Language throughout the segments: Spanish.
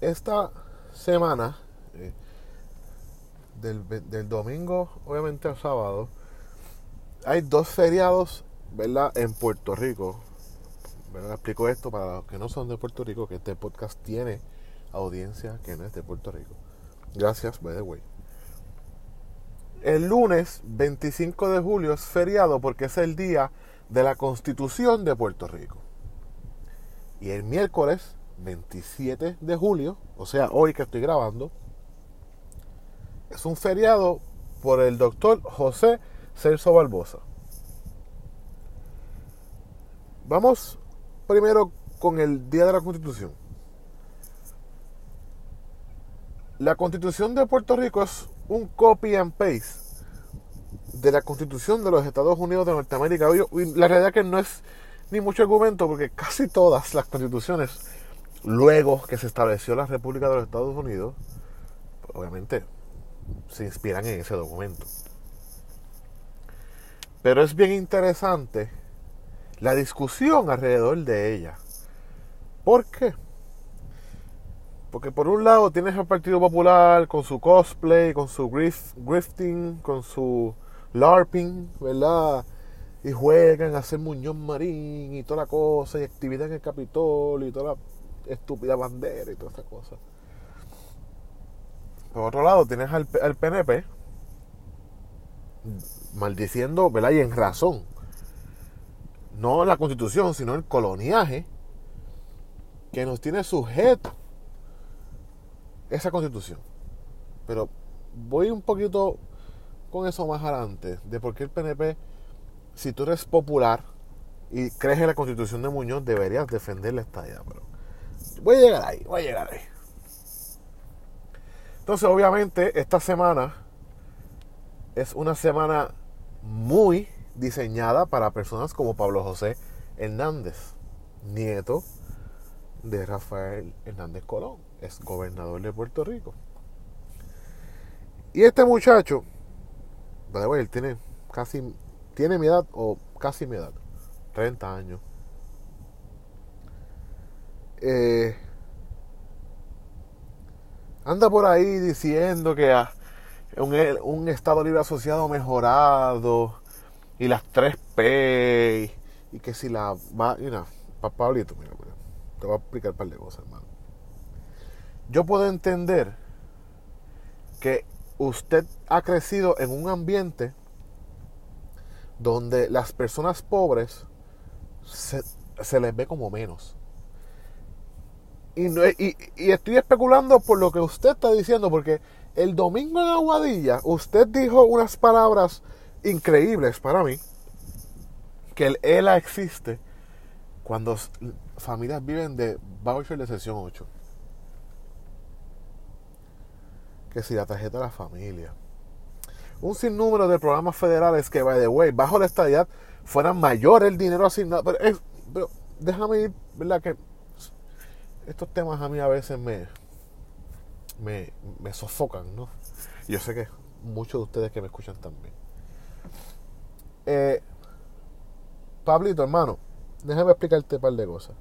esta semana, eh, del, domingo obviamente al sábado, hay dos feriados, ¿verdad? En Puerto Rico. ¿verdad? Explico esto para los que no son de Puerto Rico, que este podcast tiene audiencia que no es de Puerto Rico. Gracias, by the way. El lunes 25 de julio es feriado porque es el día de la Constitución de Puerto Rico. Y el miércoles 27 de julio, o sea, hoy que estoy grabando, es un feriado por el doctor José Celso Barbosa. Vamos primero con el Día de la Constitución. La Constitución de Puerto Rico es un copy and paste de la Constitución de los Estados Unidos de Norteamérica. La realidad es que no es ni mucho argumento porque casi todas las constituciones, luego que se estableció la República de los Estados Unidos, obviamente se inspiran en ese documento. Pero es bien interesante la discusión alrededor de ella. ¿Por qué? Porque por un lado tienes al Partido Popular con su cosplay, con su grifting, con su LARPing, ¿verdad? Y juegan a hacer Muñoz Marín y toda la cosa, y actividad en el Capitolio y toda la estúpida bandera y toda esa cosa. Por otro lado tienes al, al PNP maldiciendo, ¿verdad? Y en razón. No la constitución, sino el coloniaje que nos tiene sujeto esa constitución. Pero voy un poquito con eso más adelante, de por qué el PNP, si tú eres popular y crees en la constitución de Muñoz, deberías defender la estadía. Pero voy a llegar ahí, voy a llegar ahí. Entonces, obviamente, esta semana es una semana muy diseñada para personas como Pablo José Hernández, nieto de Rafael Hernández Colón, es gobernador de Puerto Rico. Y este muchacho, él tiene casi, tiene mi edad o casi mi edad, 30 años. Eh, anda por ahí diciendo que un, un Estado Libre Asociado mejorado y las 3P y, que si la va, mira, Pablito, mira, te voy a explicar un par de cosas, hermano. Yo puedo entender que usted ha crecido en un ambiente donde las personas pobres se, les ve como menos. Y, y, y, estoy especulando por lo que usted está diciendo, porque el domingo en Aguadilla usted dijo unas palabras increíbles para mí, que el ELA existe cuando familias viven de voucher de sesión 8. Que si la tarjeta de la familia. Un sinnúmero de programas federales que, by the way, bajo la estadidad fueran mayor el dinero asignado. Pero, pero déjame ir, ¿verdad? Que estos temas a mí a veces me, me, me sofocan, ¿no? Yo sé que muchos de ustedes que me escuchan también. Eh, Pablito, hermano, déjame explicarte un par de cosas.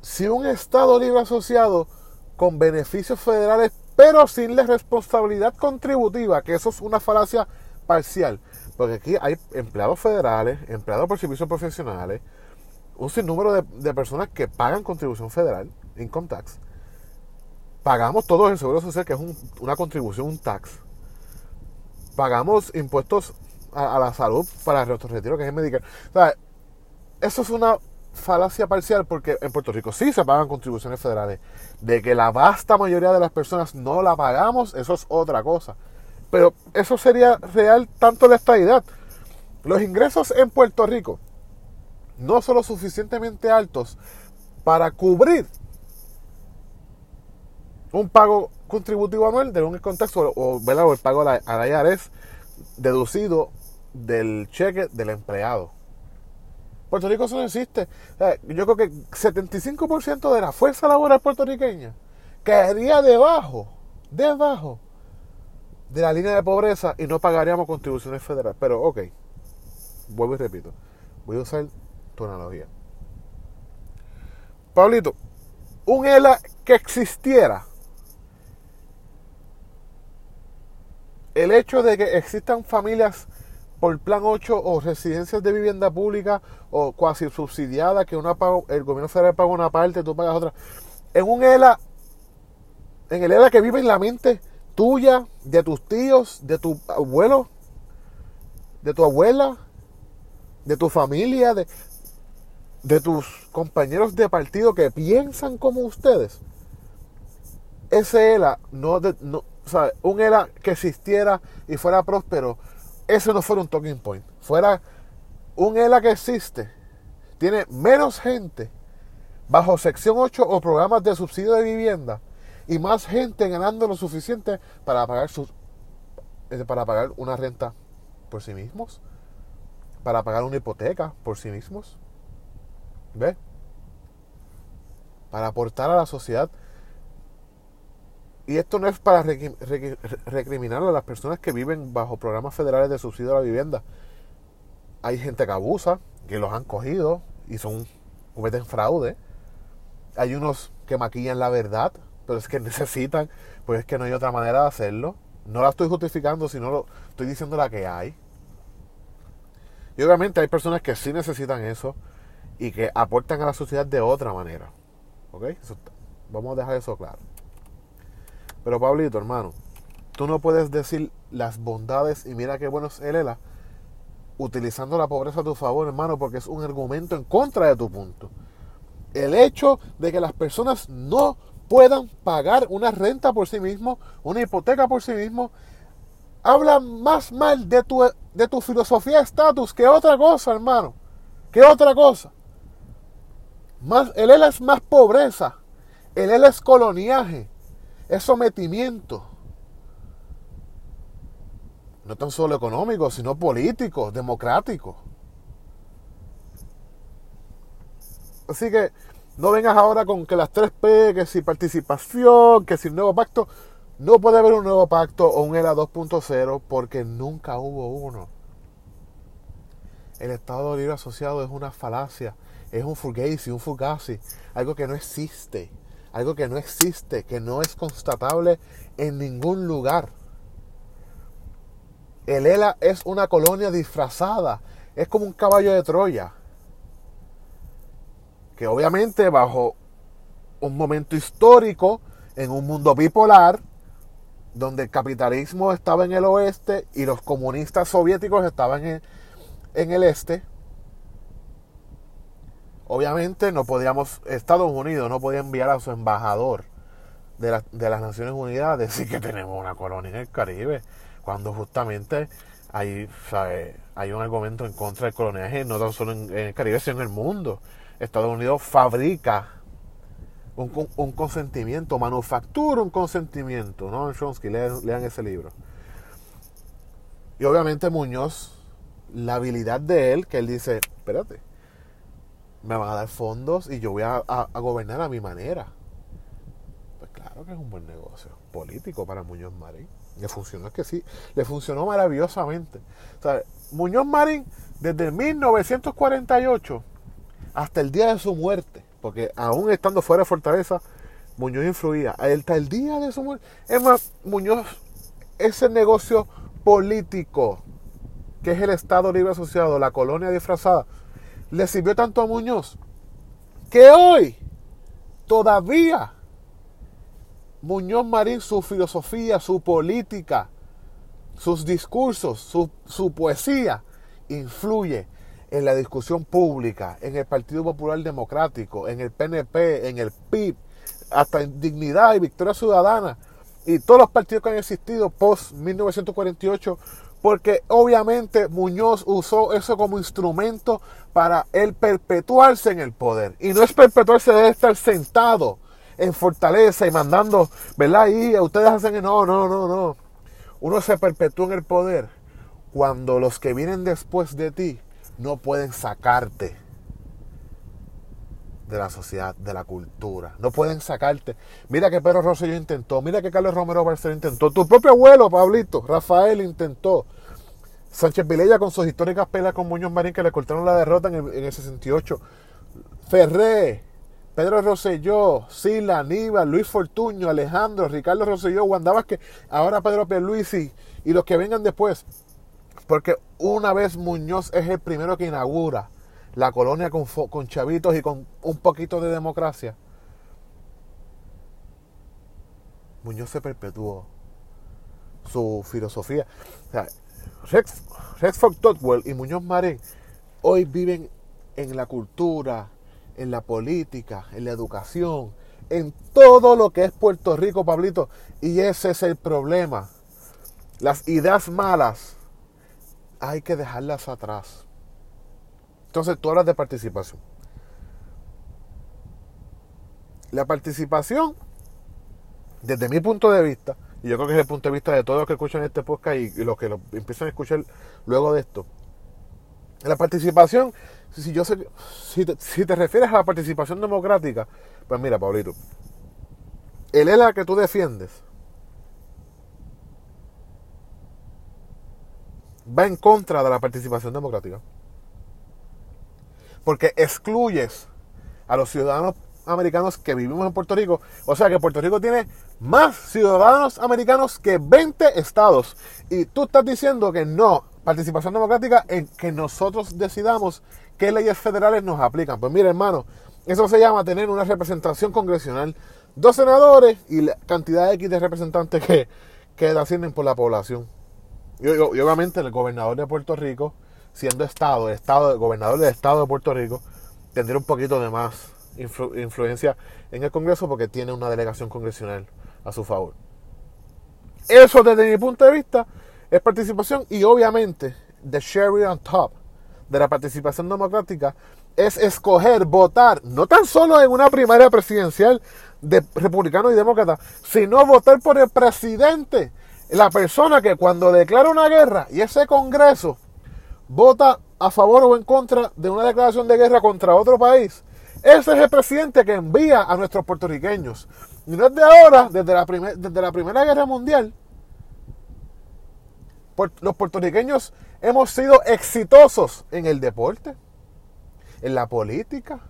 Si un Estado libre asociado con beneficios federales, pero sin la responsabilidad contributiva, que eso es una falacia parcial, porque aquí hay empleados federales, empleados por servicios profesionales, un sinnúmero de, personas que pagan contribución federal, income tax. Pagamos todos el seguro social, que es una contribución, un tax. Pagamos impuestos a, la salud para el retiro, que es el Medicare. eso es una falacia parcial porque en Puerto Rico sí se pagan contribuciones federales. De que la vasta mayoría de las personas no la pagamos, eso es otra cosa. Pero eso sería real tanto la estadidad. Los ingresos en Puerto Rico no son lo suficientemente altos para cubrir un pago contributivo anual de un contexto o, o el pago a la IRS deducido del cheque del empleado. Puerto Rico eso no existe. yo creo que 75% de la fuerza laboral puertorriqueña caería debajo, debajo de la línea de pobreza y no pagaríamos contribuciones federales. Pero, ok, vuelvo y repito, voy a usar tu analogía. Pablito, un ELA que existiera, el hecho de que existan familias por plan 8 o residencias de vivienda pública o cuasi subsidiada que una el gobierno federal paga una parte, tú pagas otra. En un ELA, en el ELA que vive en la mente tuya, de tus tíos, de tu abuelo, de tu abuela, de tu familia, de, de tus compañeros de partido que piensan como ustedes. Ese ELA, no, no o sea, un ELA que existiera y fuera próspero, eso no fuera un talking point. Fuera un ELA que existe, tiene menos gente bajo sección 8 o programas de subsidio de vivienda y más gente ganando lo suficiente para pagar sus eh, para pagar una renta por sí mismos, para pagar una hipoteca por sí mismos. ¿Ve? Para aportar a la sociedad y esto no es para recriminar a las personas que viven bajo programas federales de subsidio a la vivienda. Hay gente que abusa, que los han cogido y son cometen fraude. Hay unos que maquillan la verdad, pero es que necesitan, pues es que no hay otra manera de hacerlo. No la estoy justificando, sino lo, estoy diciendo la que hay. Y obviamente hay personas que sí necesitan eso y que aportan a la sociedad de otra manera. ¿Ok? vamos a dejar eso claro. Pero Pablito, hermano, tú no puedes decir las bondades y mira qué bueno es el ELA utilizando la pobreza a tu favor, hermano, porque es un argumento en contra de tu punto. El hecho de que las personas no puedan pagar una renta por sí mismos, una hipoteca por sí mismos, habla más mal de tu, de tu filosofía de estatus que otra cosa, hermano. Que otra cosa. El ELA es más pobreza. El ELA es coloniaje es sometimiento. No tan solo económico, sino político, democrático. Así que no vengas ahora con que las 3P, que si participación, que si nuevo pacto. No puede haber un nuevo pacto o un ERA 2.0 porque nunca hubo uno. El Estado Libre Asociado es una falacia, es un fugazi, un fugazi, algo que no existe. Algo que no existe, que no es constatable en ningún lugar. El ELA es una colonia disfrazada, es como un caballo de Troya, que obviamente bajo un momento histórico, en un mundo bipolar, donde el capitalismo estaba en el oeste y los comunistas soviéticos estaban en, en el este, Obviamente no podíamos, Estados Unidos no podía enviar a su embajador de, las Naciones Unidas a decir que tenemos una colonia en el Caribe, cuando justamente hay, hay un argumento en contra del coloniaje no tan solo en, el Caribe, sino en el mundo. Estados Unidos fabrica un, consentimiento, manufactura un consentimiento, ¿no? Chomsky, lean, lean ese libro. Y obviamente Muñoz, la habilidad de él, que él dice, espérate, me van a dar fondos y yo voy a, gobernar a mi manera. Pues claro que es un buen negocio político para Muñoz Marín. Le funcionó, que sí, le funcionó maravillosamente. Muñoz Marín, desde 1948 hasta el día de su muerte, porque aún estando fuera de Fortaleza, Muñoz influía. Hasta el día de su muerte. Es más, Muñoz, ese negocio político que es el Estado Libre Asociado, la colonia disfrazada, le sirvió tanto a Muñoz que hoy todavía Muñoz Marín, su filosofía, su política, sus discursos, su, poesía, influye en la discusión pública, en el Partido Popular Democrático, en el PNP, en el PIB, hasta en Dignidad y Victoria Ciudadana y todos los partidos que han existido post 1948 porque obviamente Muñoz usó eso como instrumento para él perpetuarse en el poder. Y no es perpetuarse de estar sentado en fortaleza y mandando, ¿verdad? Y ustedes hacen, no, no, no, no. Uno se perpetúa en el poder cuando los que vienen después de ti no pueden sacarte de la sociedad, de la cultura. No pueden sacarte. Mira que Pedro Rosselló intentó, mira que Carlos Romero Barceló intentó, tu propio abuelo, Pablito, Rafael intentó. Sánchez Vilella con sus históricas peleas con Muñoz Marín que le cortaron la derrota en el, 68. Ferré, Pedro Rosselló, Sila, Aníbal, Luis Fortuño, Alejandro, Ricardo Rosselló, Wanda ahora Pedro Pierluisi y los que vengan después. Porque una vez Muñoz es el primero que inaugura la colonia con, con chavitos y con un poquito de democracia. Muñoz se perpetuó su filosofía. O sea, Rexford Totwell y Muñoz Marín hoy viven en la cultura, en la política, en la educación, en todo lo que es Puerto Rico, Pablito. Y ese es el problema. Las ideas malas hay que dejarlas atrás. Entonces tú hablas de participación. La participación, desde mi punto de vista, y yo creo que es el punto de vista de todos los que escuchan este podcast y, los que lo empiezan a escuchar luego de esto, la participación, si, yo sé, si, te, si te refieres a la participación democrática, pues mira, Pablito, el ELA que tú defiendes va en contra de la participación democrática. Porque excluyes a los ciudadanos americanos que vivimos en Puerto Rico. O sea que Puerto Rico tiene más ciudadanos americanos que 20 estados. Y tú estás diciendo que no, participación democrática en que nosotros decidamos qué leyes federales nos aplican. Pues mire hermano, eso se llama tener una representación congresional, dos senadores y la cantidad X de representantes que, que ascienden por la población. Y, obviamente el gobernador de Puerto Rico, siendo estado, estado, gobernador del estado de Puerto Rico, tendría un poquito de más influencia en el Congreso porque tiene una delegación congresional a su favor. Eso desde mi punto de vista es participación y obviamente the cherry on top de la participación democrática es escoger, votar, no tan solo en una primaria presidencial de republicanos y demócratas, sino votar por el presidente la persona que cuando declara una guerra y ese Congreso vota a favor o en contra de una declaración de guerra contra otro país, ese es el presidente que envía a nuestros puertorriqueños. Y no es de ahora, desde la, desde la Primera Guerra Mundial, los puertorriqueños hemos sido exitosos en el deporte, en la política,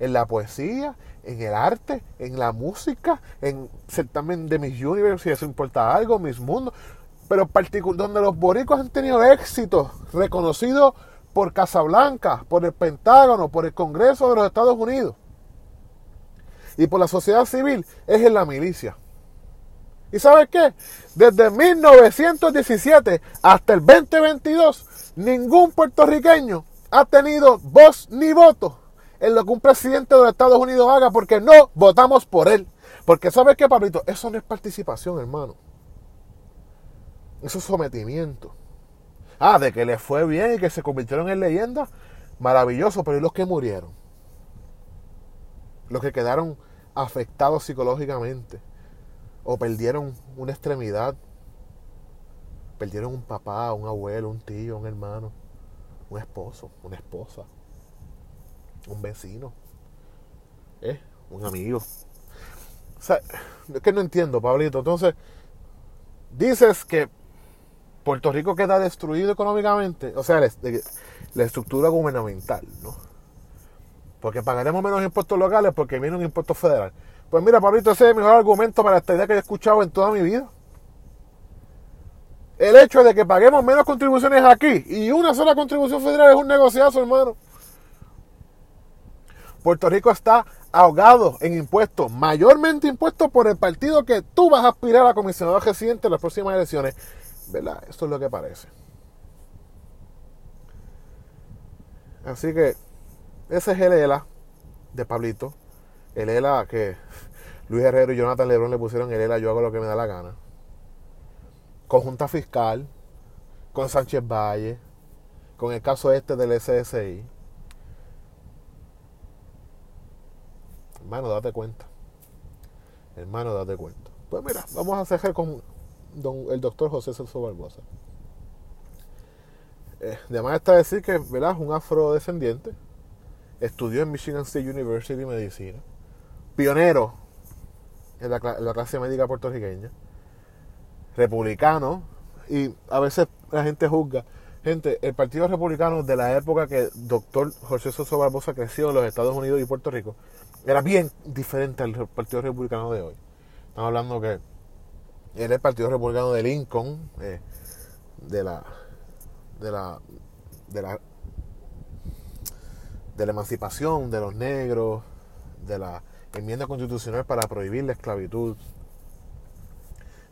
en la poesía, en el arte, en la música, en certamen de Miss Universe, si eso importa algo, Miss Mundo, pero donde los boricos han tenido éxito reconocido por Casablanca, por el Pentágono, por el Congreso de los Estados Unidos y por la sociedad civil, es en la milicia. ¿Y sabes qué? Desde 1917 hasta el 2022, ningún puertorriqueño ha tenido voz ni voto en lo que un presidente de los Estados Unidos haga porque no votamos por él. Porque ¿sabes qué, Pablito? Eso no es participación, hermano. Eso es sometimiento. Ah, de que les fue bien y que se convirtieron en leyenda. Maravilloso, pero ¿y los que murieron? Los que quedaron afectados psicológicamente. O perdieron una extremidad. Perdieron un papá, un abuelo, un tío, un hermano, un esposo, una esposa un vecino, ¿eh? un amigo. O sea, es que no entiendo, Pablito. Entonces, dices que Puerto Rico queda destruido económicamente, o sea, la, estructura gubernamental, ¿no? Porque pagaremos menos impuestos locales porque viene un impuesto federal. Pues mira, Pablito, ese es el mejor argumento para esta idea que he escuchado en toda mi vida. El hecho de que paguemos menos contribuciones aquí y una sola contribución federal es un negociazo, hermano. Puerto Rico está ahogado en impuestos, mayormente impuestos por el partido que tú vas a aspirar a comisionado residente en las próximas elecciones. ¿Verdad? Esto es lo que parece. Así que ese es el ELA de Pablito. El ELA que Luis Herrero y Jonathan Lebrón le pusieron el ELA, yo hago lo que me da la gana. Conjunta fiscal, con Sánchez Valle, con el caso este del SSI Hermano, date cuenta. Hermano, date cuenta. Pues mira, vamos a cerrar con el doctor José Celso Barbosa. Eh, además está decir que ¿verdad? un afrodescendiente. Estudió en Michigan State University Medicina. Pionero en la, clase médica puertorriqueña. Republicano. Y a veces la gente juzga. Gente, el Partido Republicano de la época que doctor José Sosa Barbosa creció en los Estados Unidos y Puerto Rico era bien diferente al Partido Republicano de hoy. Estamos hablando que era el Partido Republicano de Lincoln, eh, de la de la de la de la emancipación de los negros, de la enmienda constitucional para prohibir la esclavitud,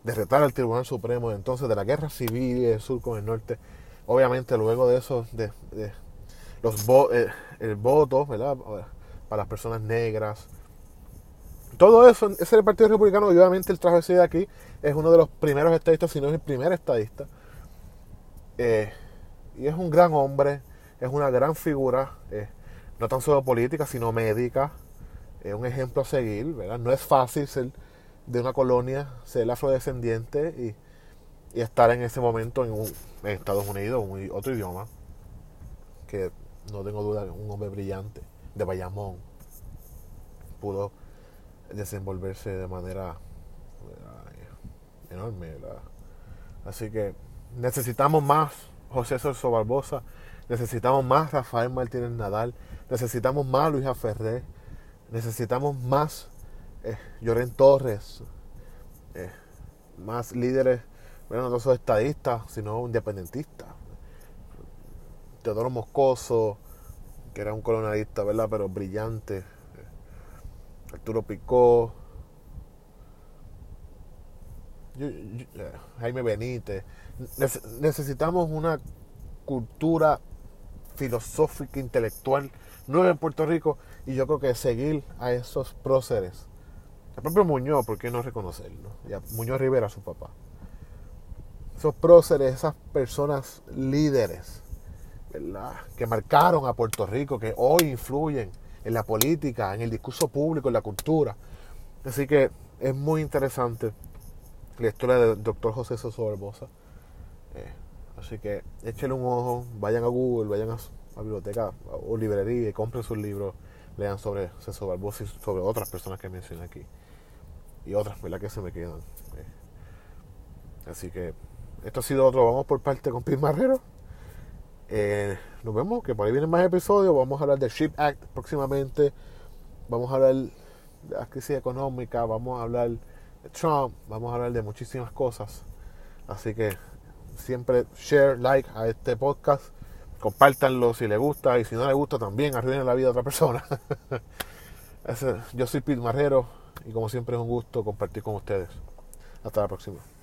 de retar al Tribunal Supremo, entonces de la guerra civil del sur con el norte. Obviamente luego de eso, de, los eh, el voto, ¿verdad? Para las personas negras. Todo eso, ese es el Partido Republicano y obviamente el traje de aquí es uno de los primeros estadistas, si no es el primer estadista. Eh, y es un gran hombre, es una gran figura, eh, no tan solo política, sino médica. Es un ejemplo a seguir, ¿verdad? No es fácil ser de una colonia, ser afrodescendiente y, y estar en ese momento en, Estados Unidos, un, otro idioma, que no tengo duda, un hombre brillante de Bayamón pudo desenvolverse de manera enorme. Así que necesitamos más José Sorso Barbosa, necesitamos más Rafael Martínez Nadal, necesitamos más Luisa Ferré, necesitamos más eh, Torres, eh, más líderes, bueno, no solo estadistas, sino independentistas. Teodoro Moscoso, que era un colonialista, ¿verdad? Pero brillante. Arturo Picó. Eh, Jaime Benítez. necesitamos una cultura filosófica, intelectual nueva en Puerto Rico y yo creo que seguir a esos próceres el propio Muñoz, ¿por qué no reconocerlo? Ya, Muñoz Rivera, su papá. Esos próceres, esas personas líderes, ¿verdad? Que marcaron a Puerto Rico, que hoy influyen en la política, en el discurso público, en la cultura. Así que es muy interesante historia del doctor José Soso Barbosa. Eh, así que échenle un ojo, vayan a Google, vayan a, la biblioteca o librería y compren sus libros, lean sobre Soso Barbosa y sobre otras personas que mencioné aquí y otras, ¿verdad? Que se me quedan. Eh, así que esto ha sido otro. Vamos por parte con Pete Marrero. Eh, nos vemos, que por ahí vienen más episodios. Vamos a hablar del Ship Act próximamente. Vamos a hablar de la crisis económica. Vamos a hablar Trump. Vamos a hablar de muchísimas cosas. Así que siempre share, like a este podcast. Compártanlo si les gusta y si no les gusta también arruinen la vida de otra persona. Yo soy Pete Marrero y como siempre es un gusto compartir con ustedes. Hasta la próxima.